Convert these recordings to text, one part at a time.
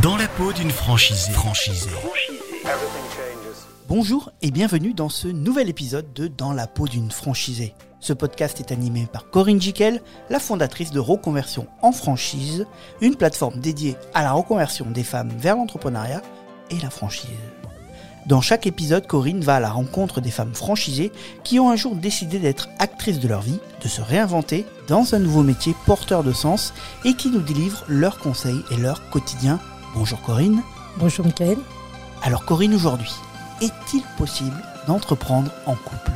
Dans la peau d'une franchisée. Franchisée. Bonjour et bienvenue dans ce nouvel épisode de Dans la peau d'une franchisée. Ce podcast est animé par Corinne Jiquel, la fondatrice de Reconversion en franchise, une plateforme dédiée à la reconversion des femmes vers l'entrepreneuriat et la franchise. Dans chaque épisode, Corinne va à la rencontre des femmes franchisées qui ont un jour décidé d'être actrices de leur vie, de se réinventer dans un nouveau métier porteur de sens et qui nous délivrent leurs conseils et leur quotidien. Bonjour Corinne. Bonjour Michael. Alors Corinne, aujourd'hui, est-il possible d'entreprendre en couple?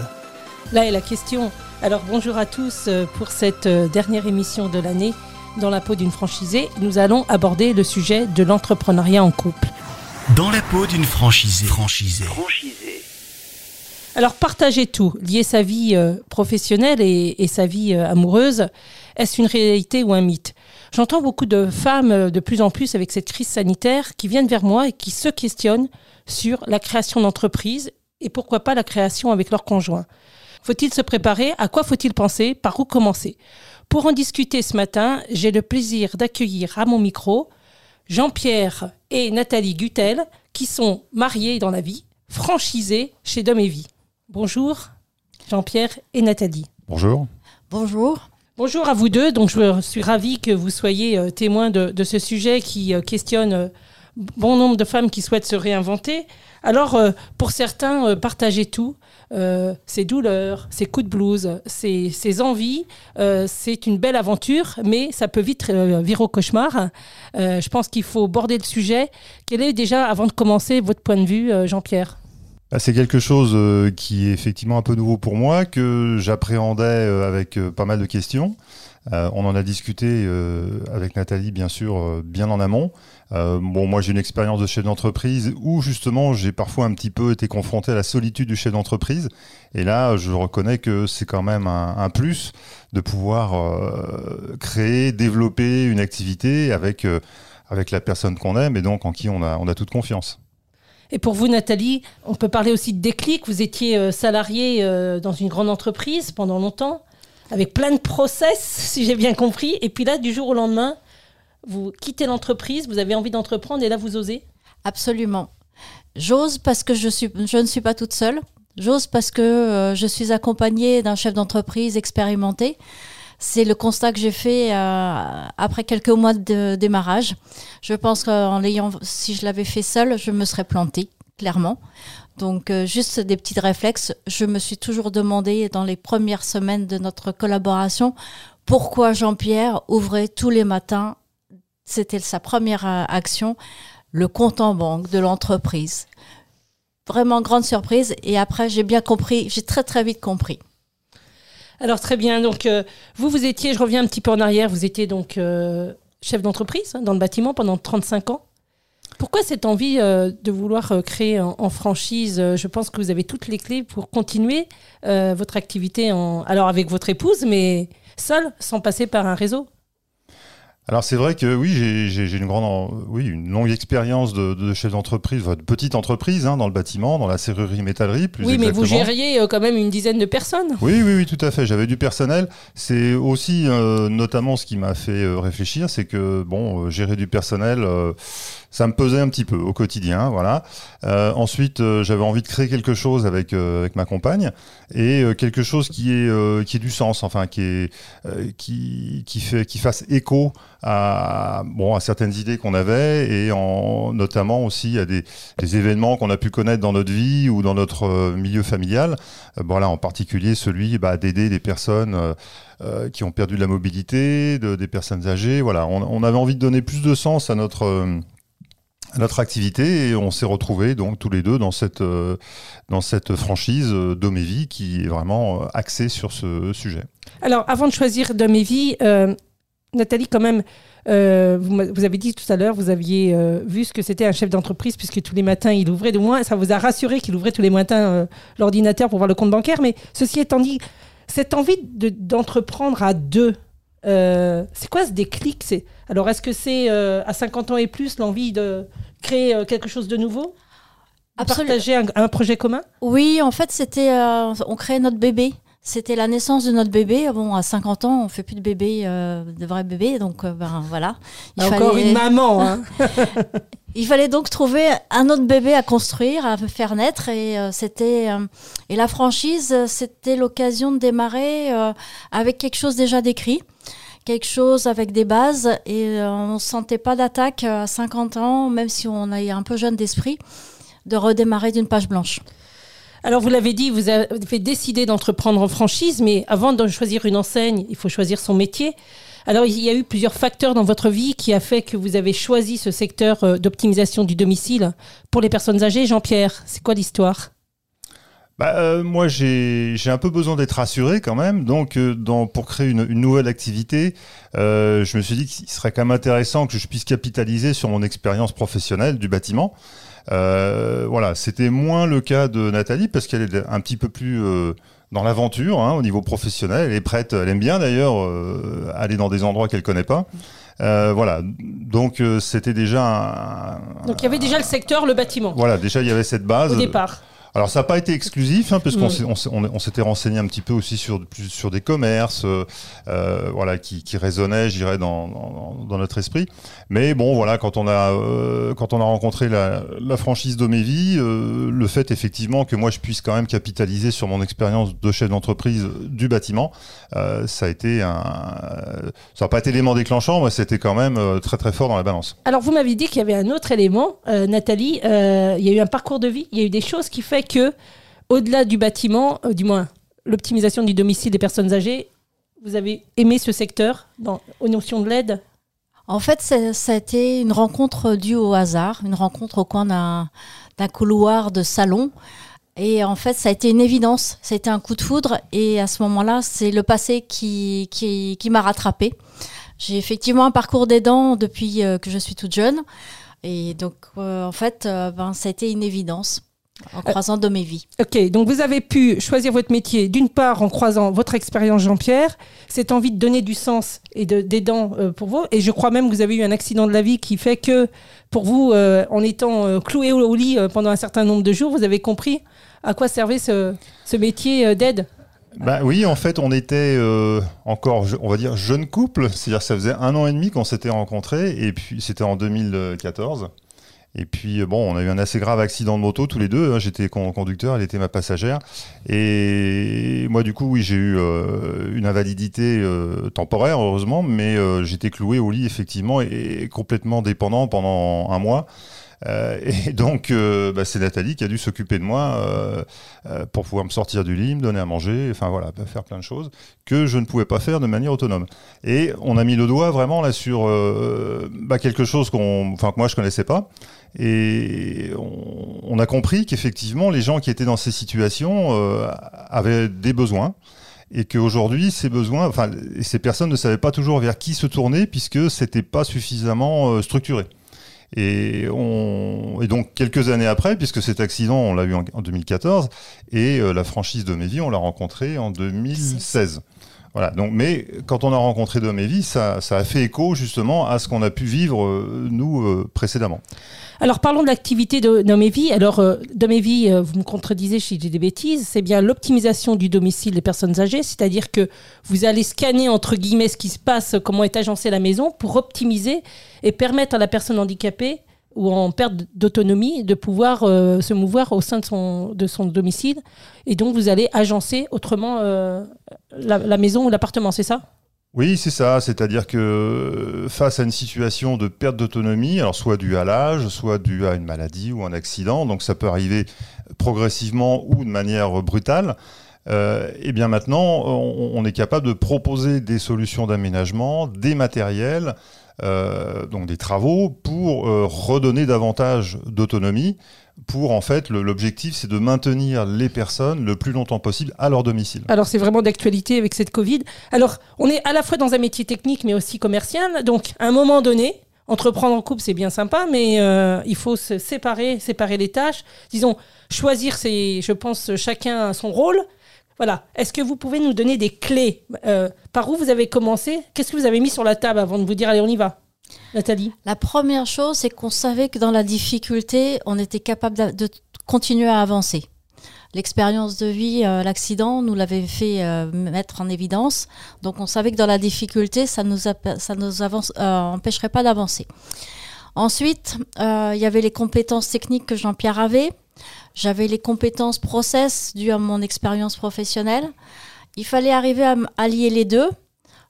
Là est la question. Alors bonjour à tous euh, pour cette euh, dernière émission de l'année dans la peau d'une franchisée. Nous allons aborder le sujet de l'entrepreneuriat en couple. Dans la peau d'une franchisée. Franchisée. Alors partager tout, lier sa vie euh, professionnelle et, sa vie euh, amoureuse, est-ce une réalité ou un mythe? J'entends beaucoup de femmes euh, de plus en plus avec cette crise sanitaire qui viennent vers moi et qui se questionnent sur la création d'entreprises et pourquoi pas la création avec leur conjoint. Faut-il se préparer? À quoi faut-il penser? Par où commencer? Pour en discuter ce matin, j'ai le plaisir d'accueillir à mon micro Jean-Pierre et Nathalie Gutel, qui sont mariés dans la vie, franchisés chez Dom et Vie. Bonjour Jean-Pierre et Nathalie. Bonjour. Bonjour. Bonjour à vous deux. Donc, je suis ravie que vous soyez euh, témoins de, de ce sujet qui euh, questionne euh, bon nombre de femmes qui souhaitent se réinventer. Alors, euh, pour certains, euh, partager tout, euh, ses douleurs, ses coups de blues, ses, ses envies, euh, c'est une belle aventure, mais ça peut vite euh, virer au cauchemar. Euh, je pense qu'il faut border le sujet. Quel est déjà, avant de commencer, votre point de vue, euh, Jean-Pierre? C'est quelque chose euh, qui est effectivement un peu nouveau pour moi, que j'appréhendais euh, avec euh, pas mal de questions. On en a discuté avec Nathalie, bien sûr, bien en amont. Bon, moi, j'ai une expérience de chef d'entreprise où justement, j'ai parfois un petit peu été confronté à la solitude du chef d'entreprise. Et là, je reconnais que c'est quand même un, un plus de pouvoir créer, développer une activité avec avec la personne qu'on aime et donc en qui on a on a toute confiance. Et pour vous, Nathalie, on peut parler aussi de déclic. Vous étiez euh, salariée euh, dans une grande entreprise pendant longtemps, avec plein de process, si j'ai bien compris. Et puis là, du jour au lendemain, vous quittez l'entreprise, vous avez envie d'entreprendre et là, vous osez. Absolument. J'ose parce que je, je ne suis pas toute seule. J'ose parce que euh, je suis accompagnée d'un chef d'entreprise expérimenté. C'est le constat que j'ai fait euh, après quelques mois de démarrage. Je pense qu'en l'ayant, si je l'avais fait seule, je me serais plantée, clairement. Donc, euh, juste des petits réflexes. Je me suis toujours demandé dans les premières semaines de notre collaboration pourquoi Jean-Pierre ouvrait tous les matins, c'était sa première euh, action, le compte en banque de l'entreprise. Vraiment grande surprise. Et après, j'ai bien compris, j'ai très très vite compris. Alors très bien, donc euh, vous, vous étiez, je reviens un petit peu en arrière, vous étiez donc euh, chef d'entreprise hein, dans le bâtiment pendant 35 ans. Pourquoi cette envie euh, de vouloir créer en, franchise Je pense que vous avez toutes les clés pour continuer votre activité, alors avec votre épouse, mais seul, sans passer par un réseau. Alors c'est vrai que oui, j'ai- une grande, oui, une longue expérience de, de chef d'entreprise, de petite entreprise hein, dans le bâtiment, dans la serrurerie métallerie, plus oui, mais vous gériez euh, quand même une dizaine de personnes. Oui, oui, oui, tout à fait. J'avais du personnel. C'est aussi euh, notamment ce qui m'a fait euh, réfléchir, c'est que bon, euh, gérer du personnel, euh, ça me pesait un petit peu au quotidien, voilà. Euh, ensuite, euh, j'avais envie de créer quelque chose avec euh, ma compagne et quelque chose qui est qui ait du sens, enfin qui est qui fait qui fasse écho à bon à certaines idées qu'on avait et en notamment aussi à des, événements qu'on a pu connaître dans notre vie ou dans notre milieu familial. Euh, voilà, en particulier celui bah, d'aider des personnes qui ont perdu de la mobilité, de- des personnes âgées. Voilà, on, avait envie de donner plus de sens à notre notre activité et on s'est retrouvés donc tous les deux dans cette euh, dans cette franchise euh, Domévie qui est vraiment euh, axée sur ce sujet. Alors, avant de choisir Dom et Vie, euh, Nathalie, quand même, vous, avez dit tout à l'heure, vous aviez vu ce que c'était un chef d'entreprise, puisque tous les matins, il ouvrait, du moins, ça vous a rassuré qu'il ouvrait tous les matins l'ordinateur pour voir le compte bancaire. Mais ceci étant dit, cette envie de- d'entreprendre à deux, euh, c'est quoi ce déclic c'est, Alors, est-ce que c'est euh, à 50 ans et plus l'envie de créer euh, quelque chose de nouveau? De Absolument. Partager un, un projet commun? Oui, en fait, c'était, on créait notre bébé. C'était la naissance de notre bébé. Bon, à 50 ans, on fait plus de bébé, de vrais bébés, donc ben voilà. Il Encore une maman. Hein. Il fallait donc trouver un autre bébé à construire, à faire naître, et euh, c'était et la franchise, c'était l'occasion de démarrer avec quelque chose déjà décrit, quelque chose avec des bases, et on ne sentait pas d'attaque à 50 ans, même si on est un peu jeune d'esprit, de redémarrer d'une page blanche. Alors, vous l'avez dit, vous avez décidé d'entreprendre en franchise, mais avant de choisir une enseigne, il faut choisir son métier. Alors, il y a eu plusieurs facteurs dans votre vie qui a fait que vous avez choisi ce secteur euh, d'optimisation du domicile pour les personnes âgées. Jean-Pierre, c'est quoi l'histoire? Bah, euh, moi, j'ai un peu besoin d'être rassuré quand même. Donc, euh, pour créer une, nouvelle activité, je me suis dit qu'il serait quand même intéressant que je puisse capitaliser sur mon expérience professionnelle du bâtiment. Voilà, c'était moins le cas de Nathalie parce qu'elle est un petit peu plus dans l'aventure hein, au niveau professionnel. Elle est prête, elle aime bien d'ailleurs euh, aller dans des endroits qu'elle connaît pas. voilà, donc c'était déjà. Un, donc il y avait déjà le secteur, le bâtiment. Voilà, déjà il y avait cette base. Au départ. Alors ça n'a pas été exclusif, hein, parce qu'on on, s'était renseigné un petit peu aussi sur, sur des commerces, euh, euh, voilà, qui, qui résonnaient, j'irais, dans, dans, dans, notre esprit. Mais bon, voilà, quand on a, euh, quand on a rencontré la, la franchise d'Omévi, euh, le fait effectivement que moi je puisse quand même capitaliser sur mon expérience de chef d'entreprise du bâtiment, euh, ça a été un, ça n'a pas été l'élément déclenchant, mais c'était quand même très très fort dans la balance. Alors vous m'avez dit qu'il y avait un autre élément, Nathalie, il y a eu un parcours de vie, il y a eu des choses qui fait que, au-delà du bâtiment, euh, du moins l'optimisation du domicile des personnes âgées, vous avez aimé ce secteur dans, aux notions de l'aide? En fait, ça a été une rencontre due au hasard, une rencontre au coin d'un couloir de salon. Et en fait, ça a été une évidence, ça a été un coup de foudre. Et à ce moment-là, c'est le passé qui, qui, m'a rattrapé. J'ai effectivement un parcours d'aidant depuis euh, que je suis toute jeune. Et donc, euh, en fait, ben, ça a été une évidence. En croisant de mes vies. Ok, donc vous avez pu choisir votre métier d'une part en croisant votre expérience Jean-Pierre, cette envie de donner du sens et d'aidant euh, pour vous, et je crois même que vous avez eu un accident de la vie qui fait que pour vous, euh, en étant euh, cloué au, lit pendant un certain nombre de jours, vous avez compris à quoi servait ce, ce métier d'aide bah oui, en fait, on était encore, on va dire, jeune couple. C'est-à-dire, ça faisait un an et demi qu'on s'était rencontrés, et puis c'était en 2014. Et puis, euh, bon, on a eu un assez grave accident de moto tous les deux. Hein. J'étais conducteur, elle était ma passagère. Et moi, du coup, oui, j'ai eu euh, une invalidité euh, temporaire, heureusement, mais j'étais cloué au lit, effectivement, et, complètement dépendant pendant un mois. et donc, bah, c'est Nathalie qui a dû s'occuper de moi pour pouvoir me sortir du lit, me donner à manger, enfin voilà, faire plein de choses que je ne pouvais pas faire de manière autonome. Et on a mis le doigt vraiment là sur bah, quelque chose qu'on, que moi je connaissais pas. Et on, a compris qu'effectivement, les gens qui étaient dans ces situations euh, avaient des besoins et qu'aujourd'hui, ces besoins, enfin, ces personnes ne savaient pas toujours vers qui se tourner puisque c'était pas suffisamment euh, structuré. Et, on, et donc quelques années après, puisque cet accident, on l'a eu en, 2014, et euh, la franchise de Mévi, on l'a rencontré en 2016. Voilà, donc, mais quand on a rencontré Domévi, ça, ça a fait écho justement à ce qu'on a pu vivre, nous, précédemment. Alors parlons de l'activité de Domévi. Alors euh, Domévi, euh, vous me contredisez si j'ai des bêtises, c'est bien l'optimisation du domicile des personnes âgées, c'est-à-dire que vous allez scanner entre guillemets ce qui se passe, comment est agencée la maison, pour optimiser et permettre à la personne handicapée ou en perte d'autonomie de pouvoir euh, se mouvoir au sein de son, de son domicile. Et donc vous allez agencer autrement la maison ou l'appartement, c'est ça? Oui, c'est ça. C'est-à-dire que face à une situation de perte d'autonomie, alors soit due à l'âge, soit due à une maladie ou un accident, donc ça peut arriver progressivement ou de manière brutale. Euh, et bien maintenant, on, est capable de proposer des solutions d'aménagement, des matériels, euh, donc des travaux pour euh, redonner davantage d'autonomie pour en fait l'objectif c'est de maintenir les personnes le plus longtemps possible à leur domicile. Alors c'est vraiment d'actualité avec cette Covid. Alors on est à la fois dans un métier technique mais aussi commercial. Donc à un moment donné, entreprendre en couple c'est bien sympa mais euh, il faut se séparer, séparer les tâches. Disons choisir c'est je pense chacun son rôle. Voilà. Est-ce que vous pouvez nous donner des clés euh, Par où vous avez commencé? Qu'est-ce que vous avez mis sur la table avant de vous dire allez on y va? Nathalie La première chose, c'est qu'on savait que dans la difficulté, on était capable de continuer à avancer. L'expérience de vie, euh, l'accident nous l'avait fait euh, mettre en évidence. Donc on savait que dans la difficulté, ça nous, nous empêcherait pas d'avancer. Ensuite, il y avait les compétences techniques que Jean-Pierre avait. J'avais les compétences process dues à mon expérience professionnelle. Il fallait arriver à allier les deux.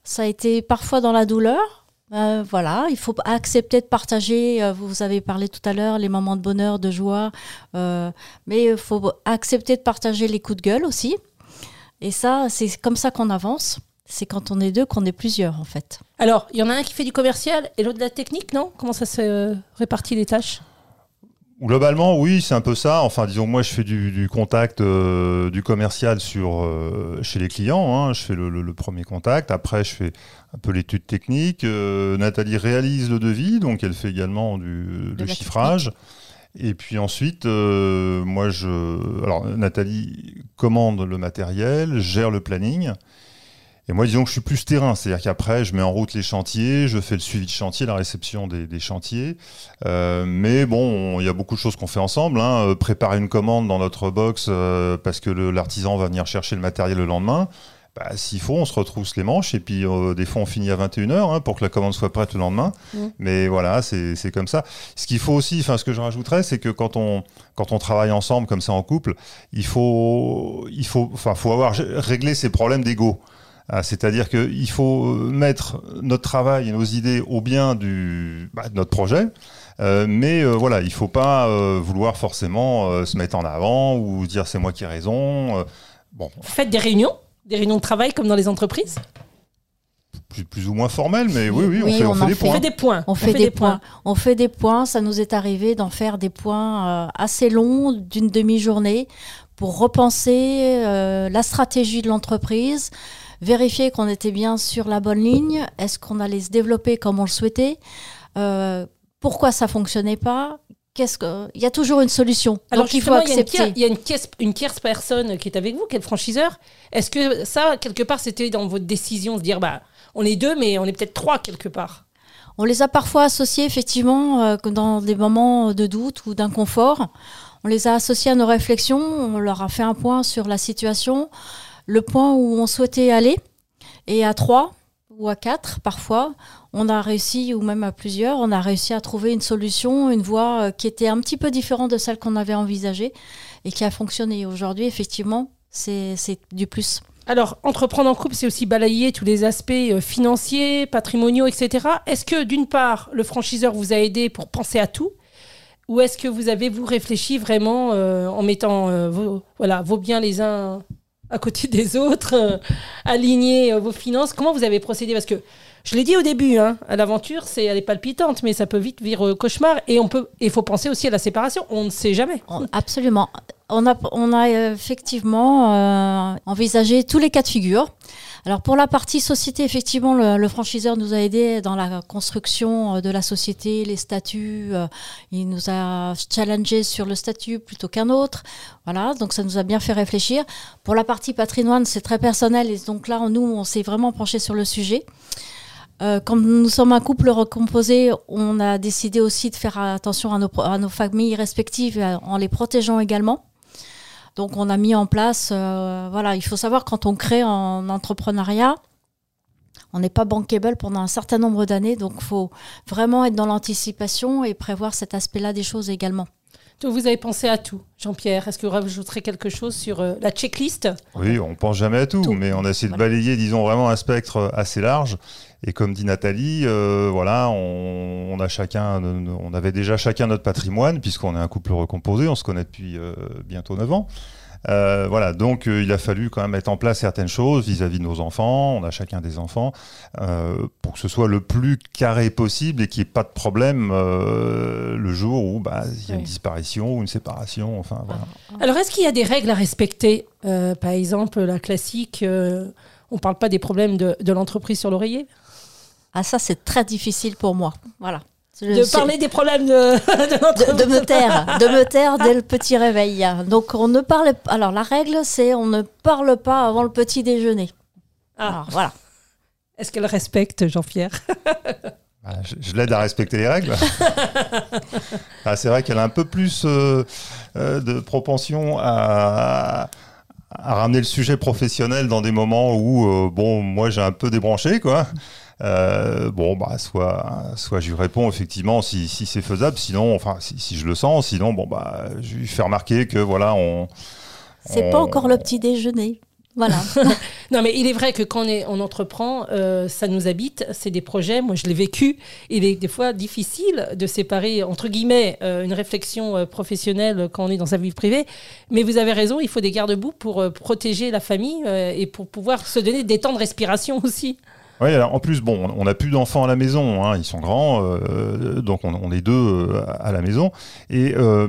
Ça a été parfois dans la douleur. Euh, voilà, il faut accepter de partager. euh, vous avez parlé tout à l'heure les moments de bonheur, de joie, euh, mais il faut accepter de partager les coups de gueule aussi. Et ça, c'est comme ça qu'on avance. C'est quand on est deux qu'on est plusieurs en fait. Alors, il y en a un qui fait du commercial et l'autre de la technique, non? Comment ça se répartit les tâches? Globalement, oui, c'est un peu ça. Enfin, disons, moi, je fais du, du contact, euh, du commercial sur euh, chez les clients. hein. Je fais le, le- le premier contact. Après, je fais un peu l'étude technique. Euh, Nathalie réalise le devis, donc elle fait également du le chiffrage. Et puis ensuite, euh, moi, je, alors Nathalie commande le matériel, gère le planning. Et moi, disons que je suis plus terrain, c'est-à-dire qu'après, je mets en route les chantiers, je fais le suivi de chantier, la réception des, des chantiers. Euh, mais bon, il y a beaucoup de choses qu'on fait ensemble. Hein. Euh, Préparer une commande dans notre box euh, parce que l'artisan va venir chercher le matériel le lendemain. Bah, S'il faut, on se retrousse les manches et puis euh, des fois on finit à 21h hein, pour que la commande soit prête le lendemain. Mm. Mais voilà, c'est comme ça. Ce qu'il faut aussi, enfin ce que je rajouterais, c'est que quand on, quand on travaille ensemble comme ça en couple, il faut, il faut, enfin, faut avoir réglé ses problèmes d'ego. Ah, C'est-à-dire qu'il faut euh, mettre notre travail et nos idées au bien du, bah, de notre projet. Euh, mais euh, voilà, il faut pas euh, vouloir forcément euh, se mettre en avant ou dire c'est moi qui ai raison. Euh, bon, Vous faites des réunions Des réunions de travail comme dans les entreprises? Plus, plus ou moins formel, mais oui, oui, on Oui, fait, on on fait en des points. fait des points. On fait, des, points. On fait des points. Ça nous est arrivé d'en faire des points euh, assez longs d'une demi-journée pour repenser euh, la stratégie de l'entreprise, vérifier qu'on était bien sur la bonne ligne. Est-ce qu'on allait se développer comme on le souhaitait Euh, Pourquoi ça fonctionnait pas Qu'est-ce que Il y a toujours une solution. Alors Donc il faut accepter. il y a une tierce, une tierce personne qui est avec vous, qui est le franchiseur. Est-ce que ça, quelque part, c'était dans votre décision de dire, bah, on est deux, mais on est peut-être trois quelque part? On les a parfois associés effectivement euh, dans des moments de doute ou d'inconfort. On les a associés à nos réflexions, on leur a fait un point sur la situation, le point où on souhaitait aller. Et à trois ou à quatre parfois, on a réussi, ou même à plusieurs, on a réussi à trouver une solution, une voie euh, qui était un petit peu différente de celle qu'on avait envisagée et qui a fonctionné. Aujourd'hui, effectivement, c'est du plus. Alors, entreprendre en couple, c'est aussi balayer tous les aspects euh, financiers, patrimoniaux, etc. Est-ce que, d'une part, le franchiseur vous a aidé pour penser à tout? Ou est-ce que vous avez, vous, réfléchi vraiment euh, en mettant voilà, vos biens les uns à côté des autres, euh, aligner euh, vos finances Comment vous avez procédé? Parce que, je l'ai dit au début, hein, l'aventure, c'est, elle est palpitante, mais ça peut vite virer au cauchemar. Et on peut, il faut penser aussi à la séparation. On ne sait jamais. On- Absolument. On a, on a euh, effectivement euh, envisagé tous les cas de figure. Alors pour la partie société, effectivement, le, franchiseur nous a aidé dans la construction euh, de la société, les statuts. euh, il nous a challengé sur le statut plutôt qu'un autre. Voilà, donc ça nous a bien fait réfléchir. Pour la partie patrimoine, c'est très personnel et donc là, nous, on s'est vraiment penché sur le sujet. Euh, comme nous sommes un couple recomposé, on a décidé aussi de faire attention à nos, familles respectives en les protégeant également. Donc on a mis en place, euh, voilà, il faut savoir quand on crée en entrepreneuriat, on n'est pas bankable pendant un certain nombre d'années, donc il faut vraiment être dans l'anticipation et prévoir cet aspect-là des choses également. Donc, vous avez pensé à tout. Jean-Pierre, est-ce que vous rajouterez quelque chose sur euh, la checklist? Oui, on pense jamais à tout, Tout. mais on a essayé de Voilà. balayer, disons, vraiment un spectre assez large. Et comme dit Nathalie, euh, voilà, on, on a chacun, on avait déjà chacun notre patrimoine, puisqu'on est un couple recomposé, on se connaît depuis euh, bientôt 9 ans. Euh, voilà, donc euh, il a fallu quand même mettre en place certaines choses vis-à-vis de nos enfants. On a chacun des enfants euh, pour que ce soit le plus carré possible et qu'il n'y ait pas de problème euh, le jour où bah, il y a une disparition ou une séparation. Enfin voilà. Alors, est-ce qu'il y a des règles à respecter Euh, Par exemple, la classique, euh, on ne parle pas des problèmes de, de l'entreprise sur l'oreiller? Ah ça c'est très difficile pour moi, voilà. Je De sais- parler des problèmes de, de de, l'entreprise de me taire, de me taire dès le petit réveil. Donc on ne parle alors la règle c'est on ne parle pas avant le petit déjeuner. Ah, Alors, voilà. Est-ce qu'elle respecte, Jean-Pierre Voilà, je je l'aide à respecter les règles. Ah, c'est vrai qu'elle a un peu plus euh, euh, de propension à, à ramener le sujet professionnel dans des moments où, euh, bon, moi j'ai un peu débranché, quoi. Euh, bon, bah, soit, soit je lui réponds effectivement si, si c'est faisable, sinon, enfin, si, si je le sens, sinon, bon, bah, je lui fais remarquer que voilà, on. C'est on- pas encore le petit déjeuner. Voilà. Non, mais il est vrai que quand on, est, on entreprend, euh, ça nous habite, c'est des projets. Moi, je l'ai vécu. Il est des fois difficile de séparer, entre guillemets, euh, une réflexion euh, professionnelle quand on est dans sa vie privée. Mais vous avez raison, il faut des garde-boue pour euh, protéger la famille euh, et pour pouvoir se donner des temps de respiration aussi. Oui, alors en plus, bon, on n'a plus d'enfants à la maison, hein, ils sont grands, euh, donc on, est deux euh, à la maison. Et euh,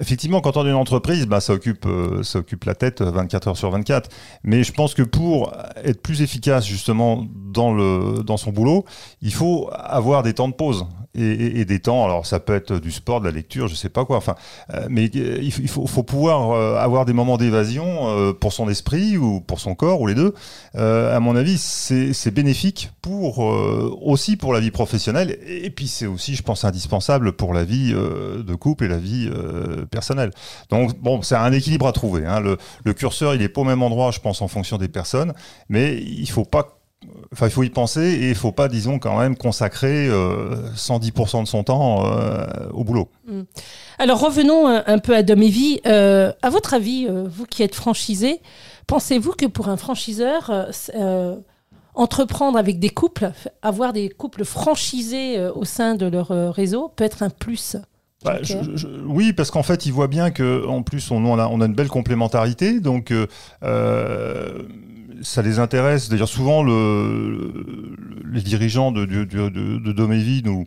effectivement, quand on est une entreprise, bah, ça, occupe, euh, ça occupe la tête 24 heures sur 24. Mais je pense que pour être plus efficace justement dans, le, dans son boulot, il faut avoir des temps de pause. Et, des temps, alors ça peut être du sport, de la lecture, je sais pas quoi, enfin, euh, mais il faut, pouvoir euh, avoir des moments d'évasion euh, pour son esprit ou pour son corps, ou les deux. À mon avis, c'est bénéfique pour aussi pour la vie professionnelle et puis c'est aussi, je pense, indispensable pour la vie de couple et la vie personnelle. Donc bon, c'est un équilibre à trouver. hein. Le, le curseur, il est pas au même endroit, je pense, en fonction des personnes, mais il faut pas Enfin, il faut y penser et il faut pas, disons, quand même consacrer euh, 110% de son temps euh, au boulot. Alors revenons un, un peu à Dom et Vie. Euh, à votre avis, euh, vous qui êtes franchisé, pensez-vous que pour un franchiseur, euh, entreprendre avec des couples, avoir des couples franchisés au sein de leur réseau peut être un plus Bah, Ok. je- je- oui, parce qu'en fait, il voit bien que en plus, on, on a, on a une belle complémentarité, donc euh, ça les intéresse. D'ailleurs, souvent, le, le- les dirigeants de, de, de, de, Domévie nous,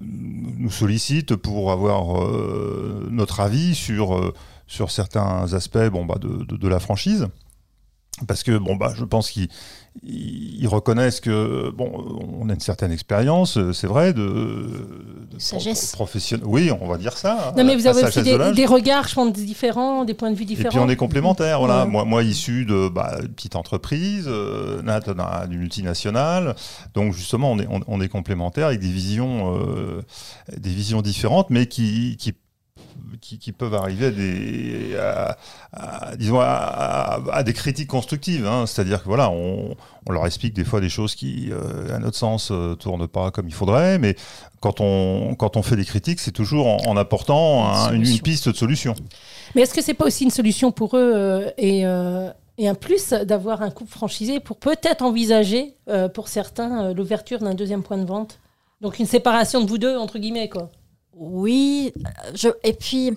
nous sollicitent pour avoir euh, notre avis sur, euh, sur certains aspects bon, bah, de la franchise. Parce que bon bah je pense qu'ils ils reconnaissent que bon on a une certaine expérience c'est vrai de, de Sagesse. pro- professionnel oui on va dire ça Non, mais vous avez aussi sagesse de des, des regards, je pense, différents, des points de vue et différents. puis on est complémentaires voilà Ouais. moi moi issu de bah, une petite entreprise euh, Nat d'un- d'une multinationale donc justement on est on, on est complémentaires avec des visions euh, des visions différentes mais qui qui qui, qui peuvent arriver à des, à, à- disons à, des critiques constructives. hein. C'est-à-dire que voilà, on, on leur explique des fois des choses qui, euh, à notre sens, euh, tournent pas comme il faudrait, mais quand on, quand on fait des critiques, c'est toujours en, en apportant un- une, une solution. piste de solution. Mais est-ce que c'est pas aussi une solution pour eux euh, et, euh, et un plus d'avoir un couple franchisé pour peut-être envisager, euh, pour certains, euh, l'ouverture d'un deuxième point de vente? Donc une séparation de vous deux, entre guillemets, quoi. Oui, je, et puis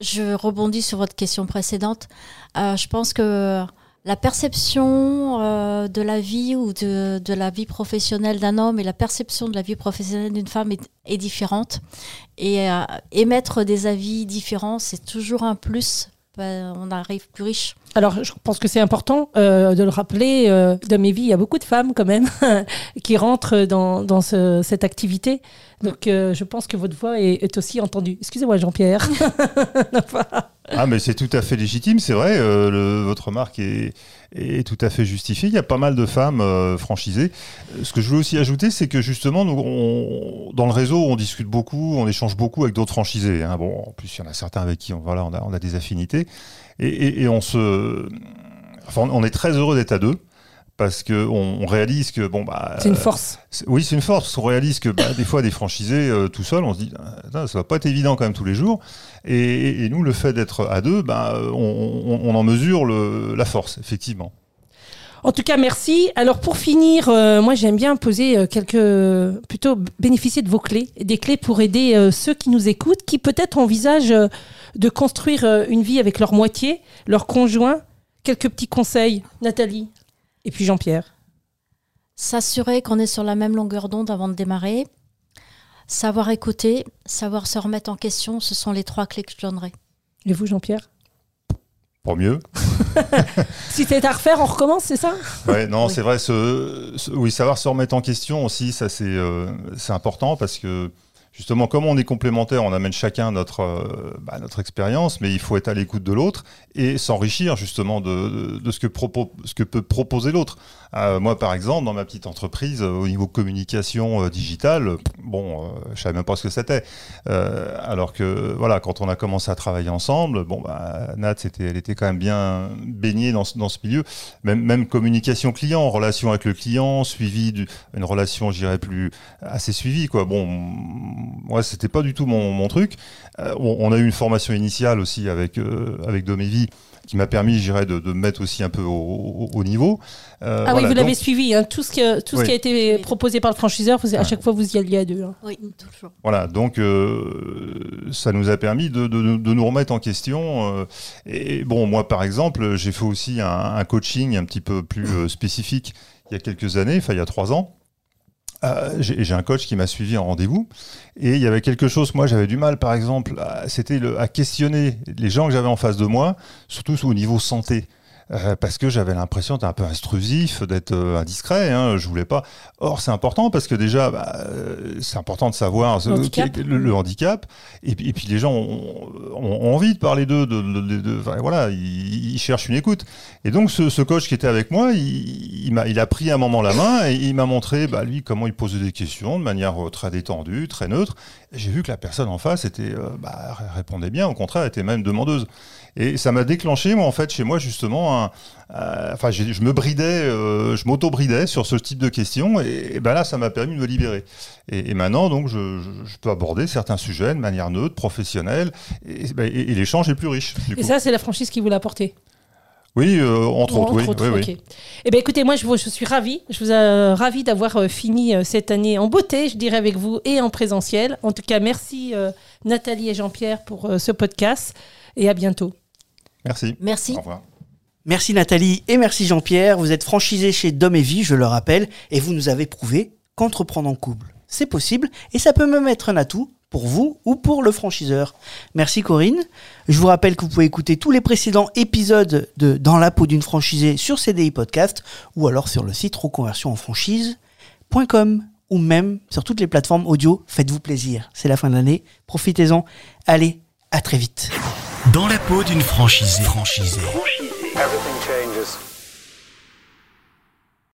je rebondis sur votre question précédente. Euh, je pense que la perception euh, de la vie ou de, la vie professionnelle d'un homme et la perception de la vie professionnelle d'une femme est, différente. Et euh, émettre des avis différents, c'est toujours un plus. On arrive plus riche. Alors, je pense que c'est important euh, de le rappeler. Euh, dans mes vies, il y a beaucoup de femmes quand même qui rentrent dans, dans ce- cette activité. Donc, euh, je pense que votre voix est, est aussi entendue. Excusez-moi, Jean-Pierre. Ah, mais c'est tout à fait légitime, c'est vrai. euh, le- votre remarque est, est tout à fait justifiée. Il y a pas mal de femmes euh, franchisées. Euh, Ce que je veux aussi ajouter, c'est que justement, nous, on- dans le réseau, on discute beaucoup, on échange beaucoup avec d'autres franchisés. hein. Bon, en plus, il y en a certains avec qui on, voilà, on, a, on a des affinités. Et, et- et on se. Enfin, on est très heureux d'être à deux. Parce qu'on on réalise que bon bah c'est une euh, force. Oui, c'est une force. qu'on réalise que bah, des fois, des franchisés euh, tout seuls, on se dit, Attends, ça va pas être évident quand même tous les jours. Et, et- et nous, le fait d'être à deux, bah, on, on- on en mesure le- la force, effectivement. En tout cas, merci. Alors pour finir, euh, moi j'aime bien poser euh, quelques, plutôt bénéficier de vos clés, des clés pour aider ceux qui nous écoutent, qui peut-être envisagent de construire une vie avec leur moitié, leur conjoint. Quelques petits conseils, Nathalie, et puis Jean-Pierre. S'assurer qu'on est sur la même longueur d'onde avant de démarrer. Savoir écouter, savoir se remettre en question, ce sont les trois clés que je donnerai. Et vous, Jean-Pierre? Pour mieux. Si c'était à refaire, on recommence, c'est ça? Ouais, non, Oui. c'est vrai. Ce, ce- oui, savoir se remettre en question aussi, ça c'est euh, c'est important parce que justement, comme on est complémentaires, on amène chacun notre, euh, bah, notre expérience, mais il faut être à l'écoute de l'autre et s'enrichir justement de, de, ce, que propos, ce que peut proposer l'autre. Euh, moi, par exemple, dans ma petite entreprise, euh, au niveau communication digitale, bon, je savais même pas ce que c'était. Alors que, voilà, quand on a commencé à travailler ensemble, bon, bah, Nat, c'était, elle était quand même bien baignée dans, dans ce milieu. Même, même communication client, relation avec le client, suivi d'une une relation, je dirais, plus assez suivie, quoi. Bon, moi, c'était pas du tout mon, mon truc. Euh, on, a eu une formation initiale aussi avec, euh, avec Domévi qui m'a permis, je dirais, de, de me mettre aussi un peu au, au- au niveau. Euh, Ah oui, voilà, vous l'avez donc- suivi. hein. Tout, ce que, tout ce qui a été proposé par le franchiseur, vous, à Ouais. chaque fois, vous y alliez à deux. hein. Oui, toujours. Voilà, donc euh, ça nous a permis de, de- de nous remettre en question. euh, et bon, moi par exemple, j'ai fait aussi un, un coaching un petit peu plus euh, spécifique il y a quelques années, enfin il y a trois ans. Euh, j'ai un coach qui m'a suivi en rendez-vous et il y avait quelque chose moi j'avais du mal par exemple c'était à questionner les gens que j'avais en face de moi surtout au niveau santé Euh, parce que j'avais l'impression d'être un peu intrusif, d'être euh, indiscret. Hein, je voulais pas. Or, c'est important parce que déjà, bah, euh, c'est important de savoir ce- Handicap. quel- le, le handicap. Et, puis- et puis les gens ont, ont- envie de parler d'eux. De, de- de- voilà, ils, ils cherchent une écoute. Et donc, ce, ce coach qui était avec moi, il, il m'a, il a pris un moment la main et il m'a montré, bah, lui, comment il posait des questions de manière euh, très détendue, très neutre. J'ai vu que la personne en face était, euh, bah, répondait bien. Au contraire, était même demandeuse. Et ça m'a déclenché, moi, en fait, chez moi, justement, un- euh, enfin, je me bridais, euh, je m'auto-bridais sur ce type de questions, et, et ben là, ça m'a permis de me libérer. Et, et maintenant, donc, je, je- je peux aborder certains sujets de manière neutre, professionnelle, et, et- et l'échange est plus riche. du Et coup. ça, c'est la franchise qui vous l'a apporté. Oui, euh, entre autres, oui. oui, oui. ok. Eh bien, écoutez, moi, je, vous- je suis ravie. Je vous euh, ravie d'avoir euh, fini euh, cette année en beauté, je dirais, avec vous et en présentiel. En tout cas, merci euh, Nathalie et Jean-Pierre pour euh, ce podcast et à bientôt. Merci. Merci. Au revoir. Merci Nathalie et merci Jean-Pierre. Vous êtes franchisés chez Dom et Vie, je le rappelle, et vous nous avez prouvé qu'entreprendre en couple, c'est possible et ça peut même être un atout pour vous ou pour le franchiseur. Merci Corinne. Je vous rappelle que vous pouvez écouter tous les précédents épisodes de Dans la peau d'une franchisée sur CDI Podcast ou alors sur le site reconversionenfranchise.com ou même sur toutes les plateformes audio. Faites-vous plaisir. C'est la fin de l'année. Profitez-en. Allez, à très vite. Dans la peau d'une franchisée. Franchisée. Everything changes.